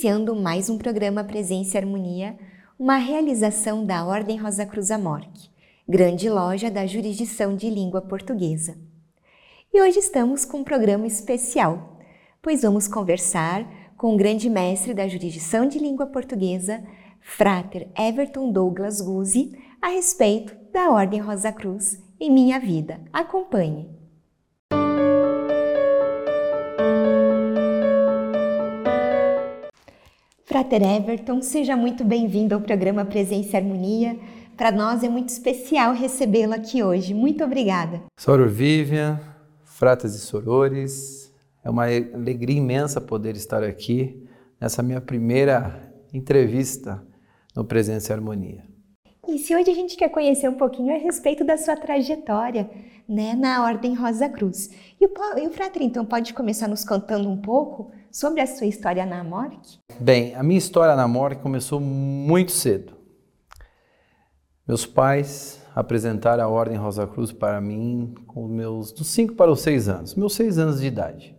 Iniciando mais um programa Presença e Harmonia, uma realização da Ordem Rosa Cruz Amorque, grande loja da jurisdição de língua portuguesa. E hoje estamos com um programa especial, pois vamos conversar com o grande mestre da jurisdição de língua portuguesa, Frater Everton Douglas Guzzi, a respeito da Ordem Rosa Cruz em minha vida. Acompanhe! Frater Everton, seja muito bem-vindo ao programa Presença e Harmonia. Para nós é muito especial recebê-lo aqui hoje. Muito obrigada. Soror Vivian, fratas e sorores, é uma alegria imensa poder estar aqui nessa minha primeira entrevista no Presença e Harmonia. E se hoje a gente quer conhecer um pouquinho a respeito da sua trajetória né, na Ordem Rosa Cruz. E o, e o Frater, então, pode começar nos contando um pouco sobre a sua história na MORC? Bem, a minha história na MORC começou muito cedo. Meus pais apresentaram a Ordem Rosa Cruz para mim com meus dos 5 para os 6 anos, meus 6 anos de idade.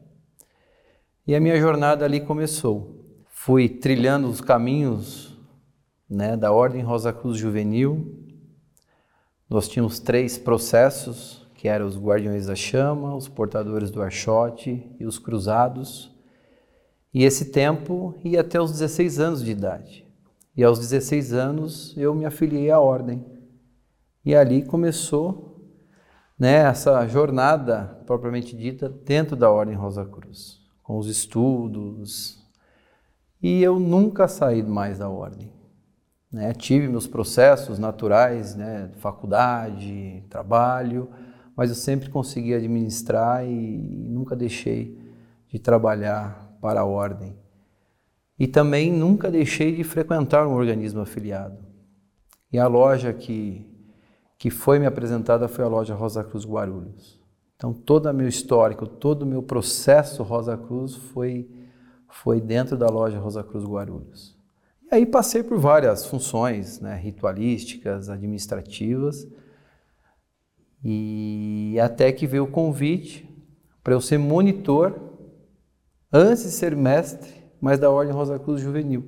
E a minha jornada ali começou. Fui trilhando os caminhos né, da Ordem Rosa Cruz Juvenil. Nós tínhamos três processos, que eram os Guardiões da Chama, os Portadores do Archote e os Cruzados. E esse tempo ia até os 16 anos de idade. E aos 16 anos eu me afiliei à ordem. E ali começou né, essa jornada propriamente dita dentro da Ordem Rosa Cruz, com os estudos. E eu nunca saí mais da ordem. Né? Tive meus processos naturais, né, faculdade, trabalho, mas eu sempre consegui administrar e nunca deixei de trabalhar para a ordem. E também nunca deixei de frequentar um organismo afiliado. E a loja que, que foi me apresentada foi a loja Rosa Cruz Guarulhos. Então, todo o meu histórico, todo o meu processo Rosa Cruz foi, foi dentro da loja Rosa Cruz Guarulhos. E aí passei por várias funções né, ritualísticas, administrativas, e até que veio o convite para eu ser monitor antes de ser mestre, mas da Ordem Rosa Cruz Juvenil.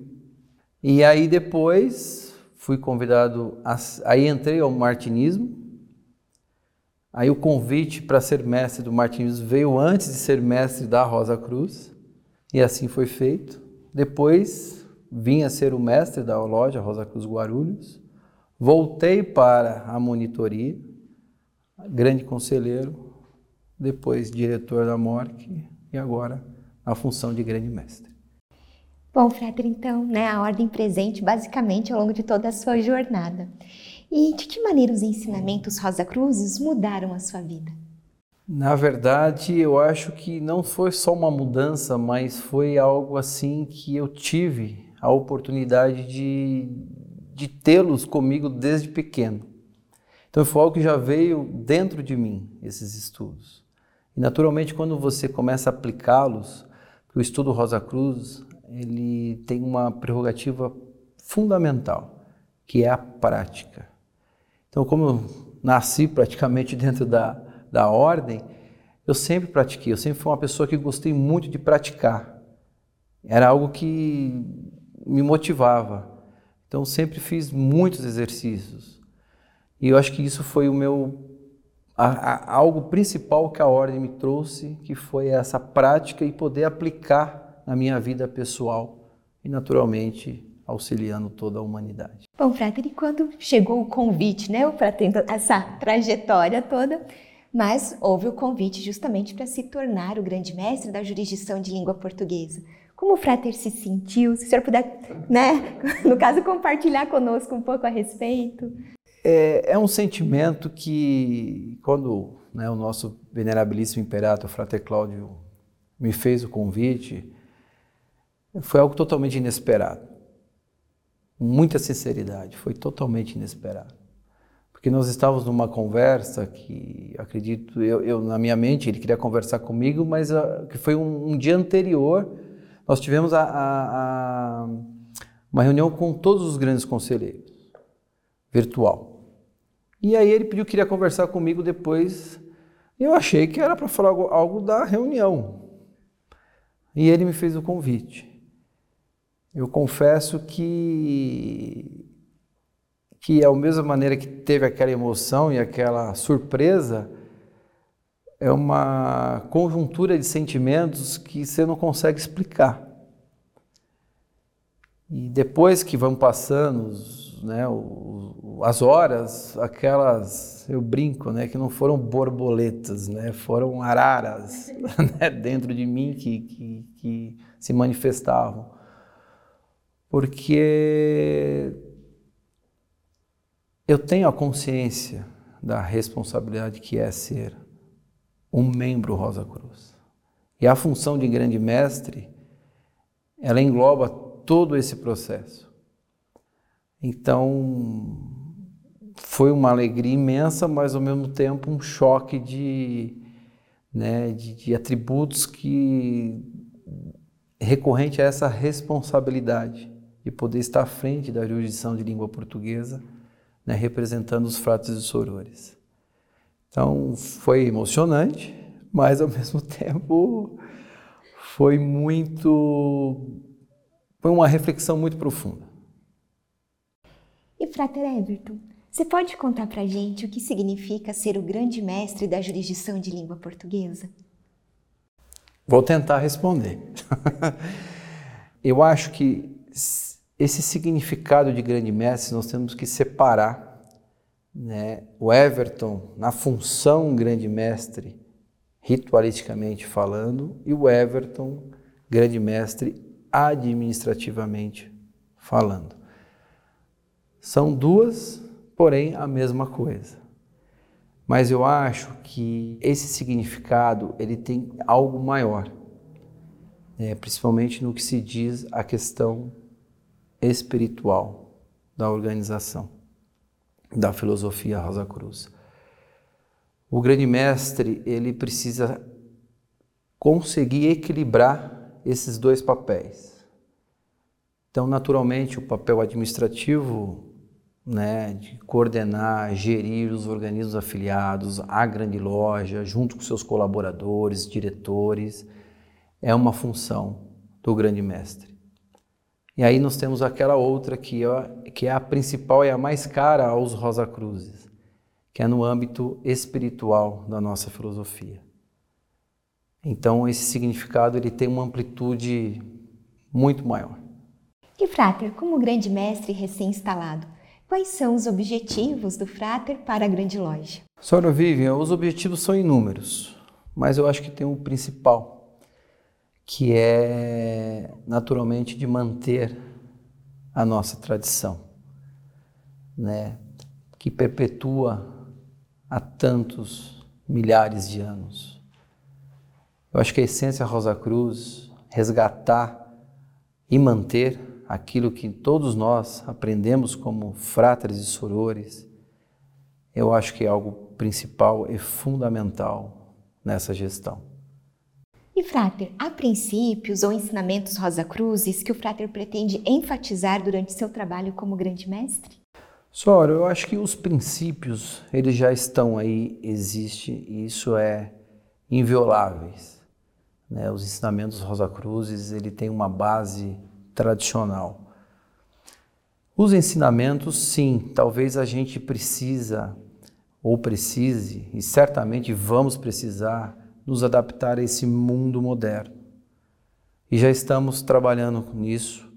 E aí depois fui convidado, a, aí entrei ao martinismo. Aí o convite para ser mestre do martinismo veio antes de ser mestre da Rosa Cruz, e assim foi feito. Depois vim a ser o mestre da loja Rosa Cruz Guarulhos. Voltei para a monitoria, grande conselheiro, depois diretor da MORC e agora a função de grande mestre. Bom, Frater, então, né, a ordem presente basicamente ao longo de toda a sua jornada. E de que maneira os ensinamentos Rosa Cruzes mudaram a sua vida? Na verdade, eu acho que não foi só uma mudança, mas foi algo assim que eu tive a oportunidade de, de tê-los comigo desde pequeno. Então foi algo que já veio dentro de mim, esses estudos. E naturalmente, quando você começa a aplicá-los, o estudo Rosa Cruz ele tem uma prerrogativa fundamental, que é a prática. Então, como eu nasci praticamente dentro da, da ordem, eu sempre pratiquei, eu sempre fui uma pessoa que gostei muito de praticar. Era algo que me motivava. Então, sempre fiz muitos exercícios. E eu acho que isso foi o meu a, a, algo principal que a ordem me trouxe, que foi essa prática e poder aplicar na minha vida pessoal e, naturalmente, auxiliando toda a humanidade. Bom, Frater, e quando chegou o convite, né, para ter essa trajetória toda, mas houve o convite justamente para se tornar o grande mestre da jurisdição de língua portuguesa. Como o Frater se sentiu? Se o senhor puder, né, no caso, compartilhar conosco um pouco a respeito. É, é um sentimento que, quando né, o nosso venerabilíssimo imperator, Frater Cláudio, me fez o convite, foi algo totalmente inesperado. Muita sinceridade, foi totalmente inesperado. Porque nós estávamos numa conversa que, acredito, eu, eu na minha mente, ele queria conversar comigo, mas uh, que foi um, um, dia anterior, nós tivemos a, a, a, uma reunião com todos os grandes conselheiros, virtual. E aí ele pediu que queria conversar comigo depois. Eu achei que era para falar algo, algo, da reunião. E ele me fez o convite. Eu confesso que que é a mesma maneira que teve aquela emoção e aquela surpresa, é uma conjuntura de sentimentos que você não consegue explicar. E depois que vão passando né, as horas, aquelas, eu brinco, né, que não foram borboletas, né, foram araras né, dentro de mim que, que, que se manifestavam. Porque eu tenho a consciência da responsabilidade que é ser um membro Rosa Cruz. E a função de grande mestre, ela engloba todo esse processo. Então, foi uma alegria imensa, mas ao mesmo tempo um choque de, né, de, de atributos que recorrente a essa responsabilidade de poder estar à frente da jurisdição de língua portuguesa, né, representando os frates e sorores. Então foi emocionante, mas ao mesmo tempo foi muito. Foi uma reflexão muito profunda. E Frater Everton, você pode contar para gente o que significa ser o grande mestre da jurisdição de língua portuguesa? Vou tentar responder. Eu acho que esse significado de grande mestre nós temos que separar né, o Everton na função grande mestre, ritualisticamente falando, e o Everton grande mestre administrativamente falando. São duas, porém a mesma coisa. Mas eu acho que esse significado ele tem algo maior, né, principalmente no que se diz a questão espiritual da organização da filosofia Rosa Cruz. O grande mestre, ele precisa conseguir equilibrar esses dois papéis. Então, naturalmente, o papel administrativo, né, de coordenar, gerir os organismos afiliados à grande loja, junto com seus colaboradores, diretores, é uma função do grande mestre. E aí nós temos aquela outra que é, que é a principal e a mais cara aos Rosa Cruzes, que é no âmbito espiritual da nossa filosofia. Então esse significado ele tem uma amplitude muito maior. E Frater, como grande mestre recém-instalado, quais são os objetivos do Frater para a grande loja? Senhora Vivian, os objetivos são inúmeros, mas eu acho que tem um principal, que é naturalmente de manter a nossa tradição, né? que perpetua há tantos milhares de anos. Eu acho que a essência Rosa Cruz, resgatar e manter aquilo que todos nós aprendemos como fráteres e sorores, eu acho que é algo principal e fundamental nessa gestão. E, Frater, há princípios ou ensinamentos Rosa Cruzes que o Frater pretende enfatizar durante seu trabalho como grande mestre? Sora, eu acho que os princípios, eles já estão aí, existe, e isso é invioláveis. Né? Os ensinamentos Rosa Cruzes, ele tem uma base tradicional. Os ensinamentos, sim, talvez a gente precisa ou precise, e certamente vamos precisar nos adaptar a esse mundo moderno. E já estamos trabalhando nisso,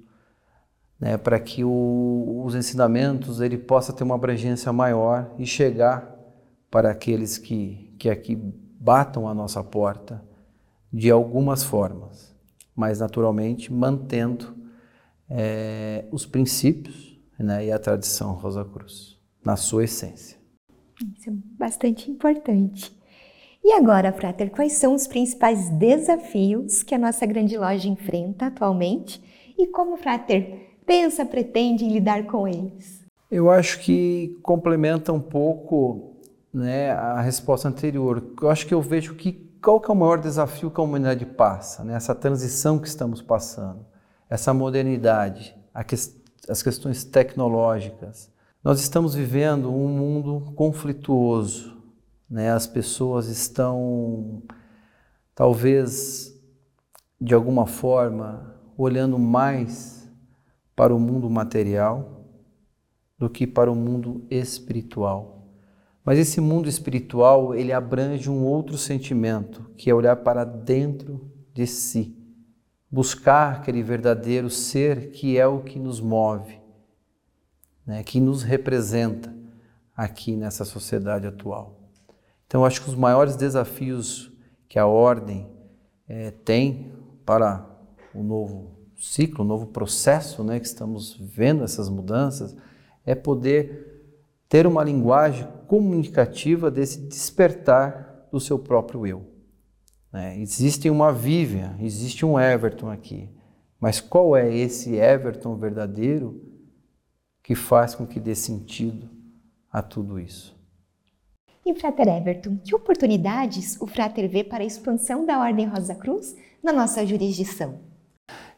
né, para que o, os ensinamentos ele possa ter uma abrangência maior e chegar para aqueles que, que aqui batam a nossa porta de algumas formas, mas naturalmente mantendo é, os princípios né, e a tradição Rosa Cruz na sua essência. Isso é bastante importante. E agora, Frater, quais são os principais desafios que a nossa grande loja enfrenta atualmente e como o Frater pensa, pretende lidar com eles? Eu acho que complementa um pouco né, a resposta anterior. Eu acho que eu vejo que qual que é o maior desafio que a humanidade passa, né? essa transição que estamos passando, essa modernidade, as questões tecnológicas. Nós estamos vivendo um mundo conflituoso, né? As pessoas estão, talvez, de alguma forma, olhando mais para o mundo material do que para o mundo espiritual. Mas esse mundo espiritual, ele abrange um outro sentimento, que é olhar para dentro de si, buscar aquele verdadeiro ser que é o que nos move, né, que nos representa aqui nessa sociedade atual. Então, acho que os maiores desafios que a ordem é, tem para o novo ciclo, o novo processo né, que estamos vendo essas mudanças, é poder ter uma linguagem comunicativa desse despertar do seu próprio eu. Né? Existe uma Vivian, existe um Everton aqui, mas qual é esse Everton verdadeiro que faz com que dê sentido a tudo isso? E Frater Everton, que oportunidades o Frater vê para a expansão da Ordem Rosa Cruz na nossa jurisdição?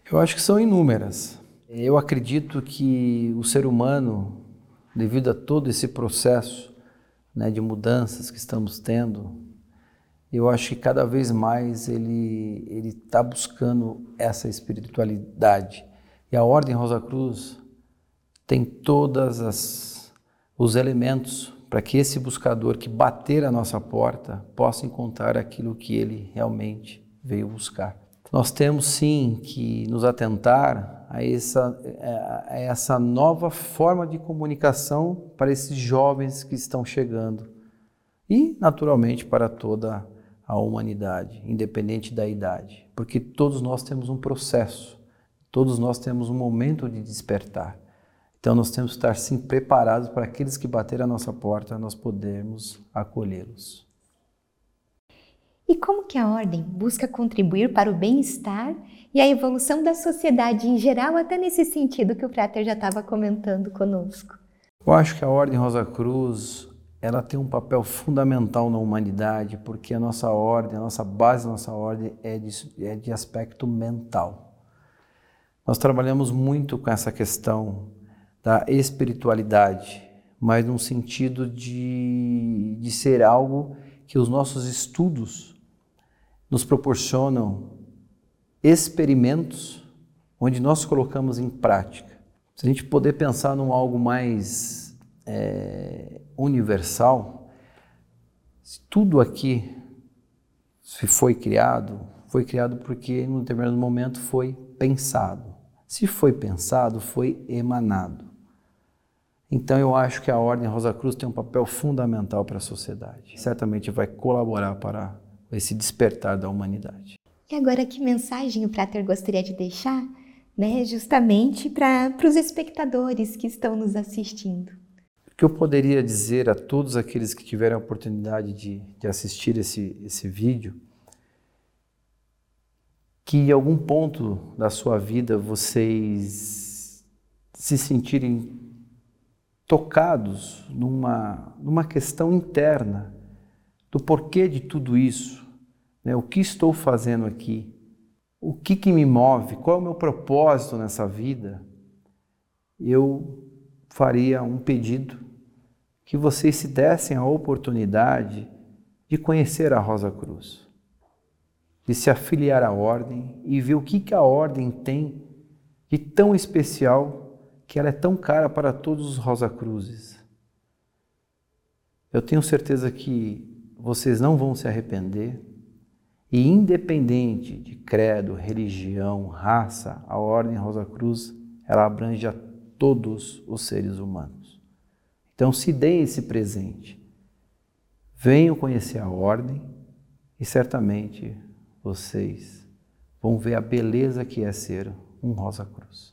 Eu acho que são inúmeras. Eu acredito que o ser humano, devido a todo esse processo né, de mudanças que estamos tendo, eu acho que cada vez mais ele ele está buscando essa espiritualidade. E a Ordem Rosa Cruz tem todas as os elementos para que esse buscador que bater a nossa porta possa encontrar aquilo que ele realmente veio buscar. Nós temos sim que nos atentar a essa, a essa nova forma de comunicação para esses jovens que estão chegando e, naturalmente, para toda a humanidade, independente da idade, porque todos nós temos um processo, todos nós temos um momento de despertar. Então nós temos que estar sim preparados para aqueles que baterem a nossa porta, nós podermos acolhê-los. E como que a ordem busca contribuir para o bem-estar e a evolução da sociedade em geral, até nesse sentido que o Prater já estava comentando conosco? Eu acho que a Ordem Rosa Cruz, ela tem um papel fundamental na humanidade, porque a nossa ordem, a nossa base da nossa ordem é de, é de aspecto mental. Nós trabalhamos muito com essa questão da espiritualidade, mas num sentido de, de ser algo que os nossos estudos nos proporcionam experimentos onde nós colocamos em prática. Se a gente poder pensar num algo mais é, universal, tudo aqui se foi criado, foi criado porque em um determinado momento foi pensado. Se foi pensado, foi emanado. Então eu acho que a Ordem Rosa Cruz tem um papel fundamental para a sociedade. Certamente vai colaborar para esse despertar da humanidade. E agora que mensagem o Prater gostaria de deixar, né, justamente para os espectadores que estão nos assistindo? Que eu poderia dizer a todos aqueles que tiverem a oportunidade de, de assistir esse, esse vídeo, que em algum ponto da sua vida vocês se sentirem tocados numa, numa questão interna do porquê de tudo isso, né? o que estou fazendo aqui, o que, que me move, qual é o meu propósito nessa vida, eu faria um pedido que vocês se dessem a oportunidade de conhecer a Rosa Cruz, de se afiliar à ordem e ver o que, que a ordem tem de tão especial que ela é tão cara para todos os Rosa Cruzes. Eu tenho certeza que vocês não vão se arrepender e independente de credo, religião, raça, a Ordem Rosa Cruz, ela abrange a todos os seres humanos. Então se deem esse presente. Venham conhecer a Ordem e certamente vocês vão ver a beleza que é ser um Rosa Cruz.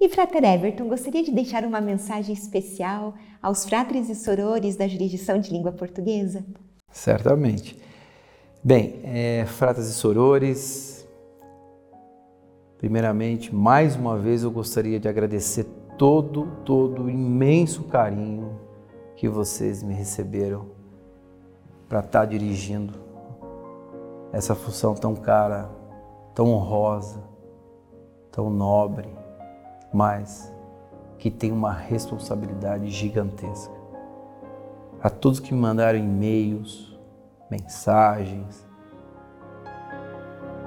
E Frater Everton gostaria de deixar uma mensagem especial aos fratres e sorores da jurisdição de língua portuguesa? Certamente. Bem, é, fratres e sorores, primeiramente, mais uma vez eu gostaria de agradecer todo, todo imenso carinho que vocês me receberam para estar tá dirigindo essa função tão cara, tão honrosa, tão nobre mas que tem uma responsabilidade gigantesca. A todos que me mandaram e-mails, mensagens,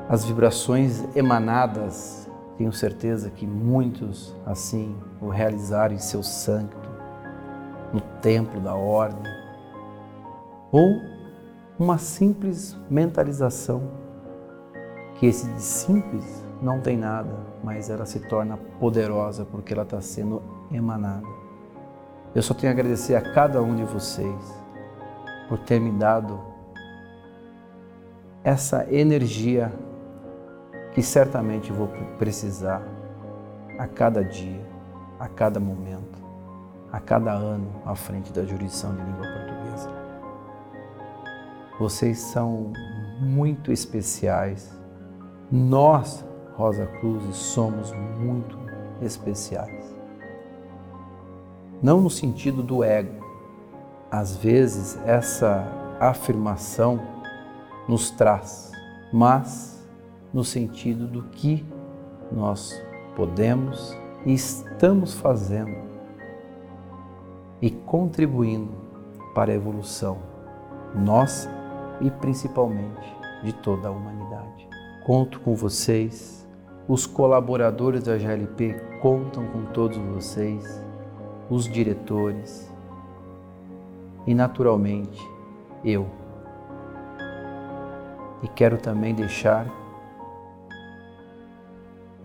as vibrações emanadas Tenho certeza que muitos assim o realizaram em seu sancto, no templo da ordem, ou uma simples mentalização que esse de simples não tem nada, mas ela se torna poderosa porque ela está sendo emanada. Eu só tenho a agradecer a cada um de vocês por ter me dado essa energia que certamente vou precisar a cada dia, a cada momento, a cada ano à frente da jurisdição de língua portuguesa. Vocês são muito especiais. Nós, Rosa Cruz, somos muito especiais. Não no sentido do ego. Às vezes essa afirmação nos traz, mas no sentido do que nós podemos e estamos fazendo e contribuindo para a evolução nossa e principalmente de toda a humanidade. Conto com vocês, os colaboradores da GLP contam com todos vocês, os diretores e, naturalmente, eu. E quero também deixar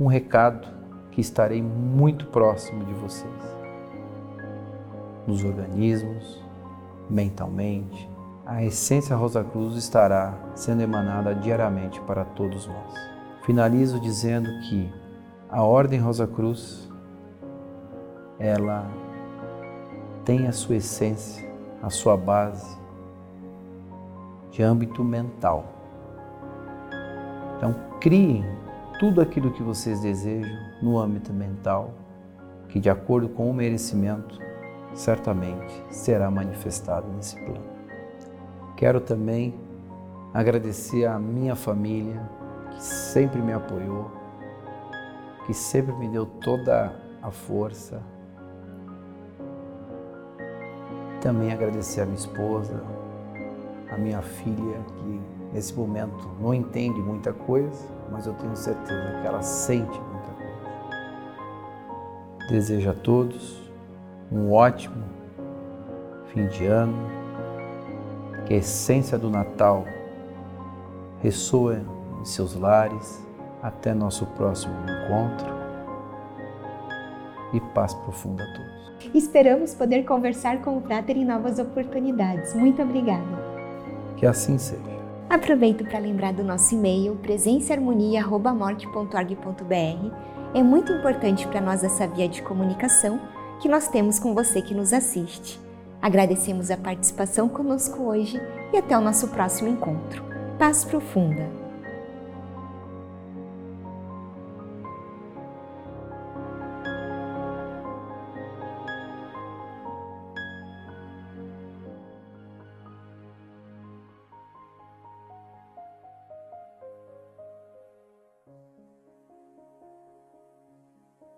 um recado que estarei muito próximo de vocês. Nos organismos, mentalmente, a essência Rosa Cruz estará sendo emanada diariamente para todos nós. Finalizo dizendo que a Ordem Rosa Cruz ela tem a sua essência, a sua base de âmbito mental. Então, criem tudo aquilo que vocês desejam no âmbito mental, que de acordo com o merecimento, certamente será manifestado nesse plano. Quero também agradecer à minha família, que sempre me apoiou, que sempre me deu toda a força. Também agradecer à minha esposa, à minha filha, que nesse momento não entende muita coisa, mas eu tenho certeza que ela sente muita coisa. Desejo a todos um ótimo fim de ano, que a essência do Natal ressoe em seus lares. Até nosso próximo encontro e paz profunda a todos. Esperamos poder conversar com o Prater em novas oportunidades. Muito obrigada. Que assim seja. Aproveito para lembrar do nosso e-mail presençaharmonia.morte.org.br. É muito importante para nós essa via de comunicação que nós temos com você que nos assiste. Agradecemos a participação conosco hoje e até o nosso próximo encontro. Paz profunda!